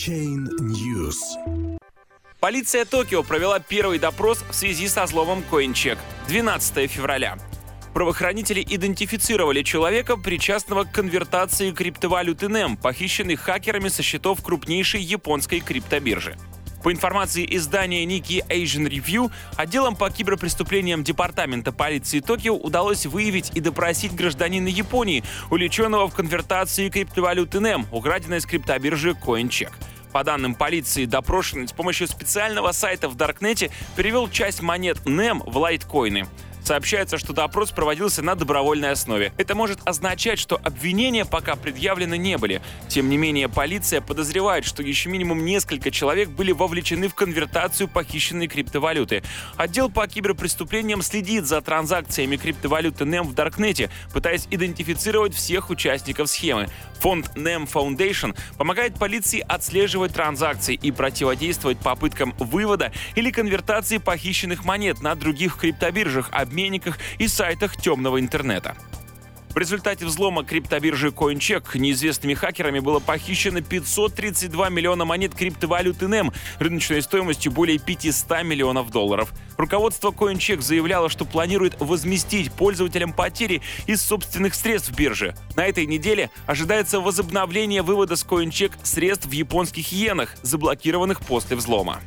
Chain News. Полиция Токио провела первый допрос в связи со взломом CoinCheck 12 февраля. Правоохранители идентифицировали человека, причастного к конвертации криптовалюты NEM, похищенной хакерами со счетов крупнейшей японской криптобиржи. По информации издания Nikkei Asian Review, отделом по киберпреступлениям Департамента полиции Токио удалось выявить и допросить гражданина Японии, увлеченного в конвертации криптовалюты NEM, украденной с криптобиржи CoinCheck. По данным полиции, допрошенный с помощью специального сайта в Даркнете перевел часть монет NEM в лайткоины. Сообщается, что допрос проводился на добровольной основе. Это может означать, что обвинения пока предъявлены не были. Тем не менее, полиция подозревает, что еще минимум несколько человек были вовлечены в конвертацию похищенной криптовалюты. Отдел по киберпреступлениям следит за транзакциями криптовалюты NEM в Даркнете, пытаясь идентифицировать всех участников схемы. Фонд NEM Foundation помогает полиции отслеживать транзакции и противодействовать попыткам вывода или конвертации похищенных монет на других криптобиржах, обменниках и сайтах темного интернета. В результате взлома криптобиржи CoinCheck неизвестными хакерами было похищено 532 миллиона монет криптовалюты NEM рыночной стоимостью более 500 миллионов долларов. Руководство CoinCheck заявляло, что планирует возместить пользователям потери из собственных средств биржи. На этой неделе ожидается возобновление вывода с CoinCheck средств в японских иенах, заблокированных после взлома.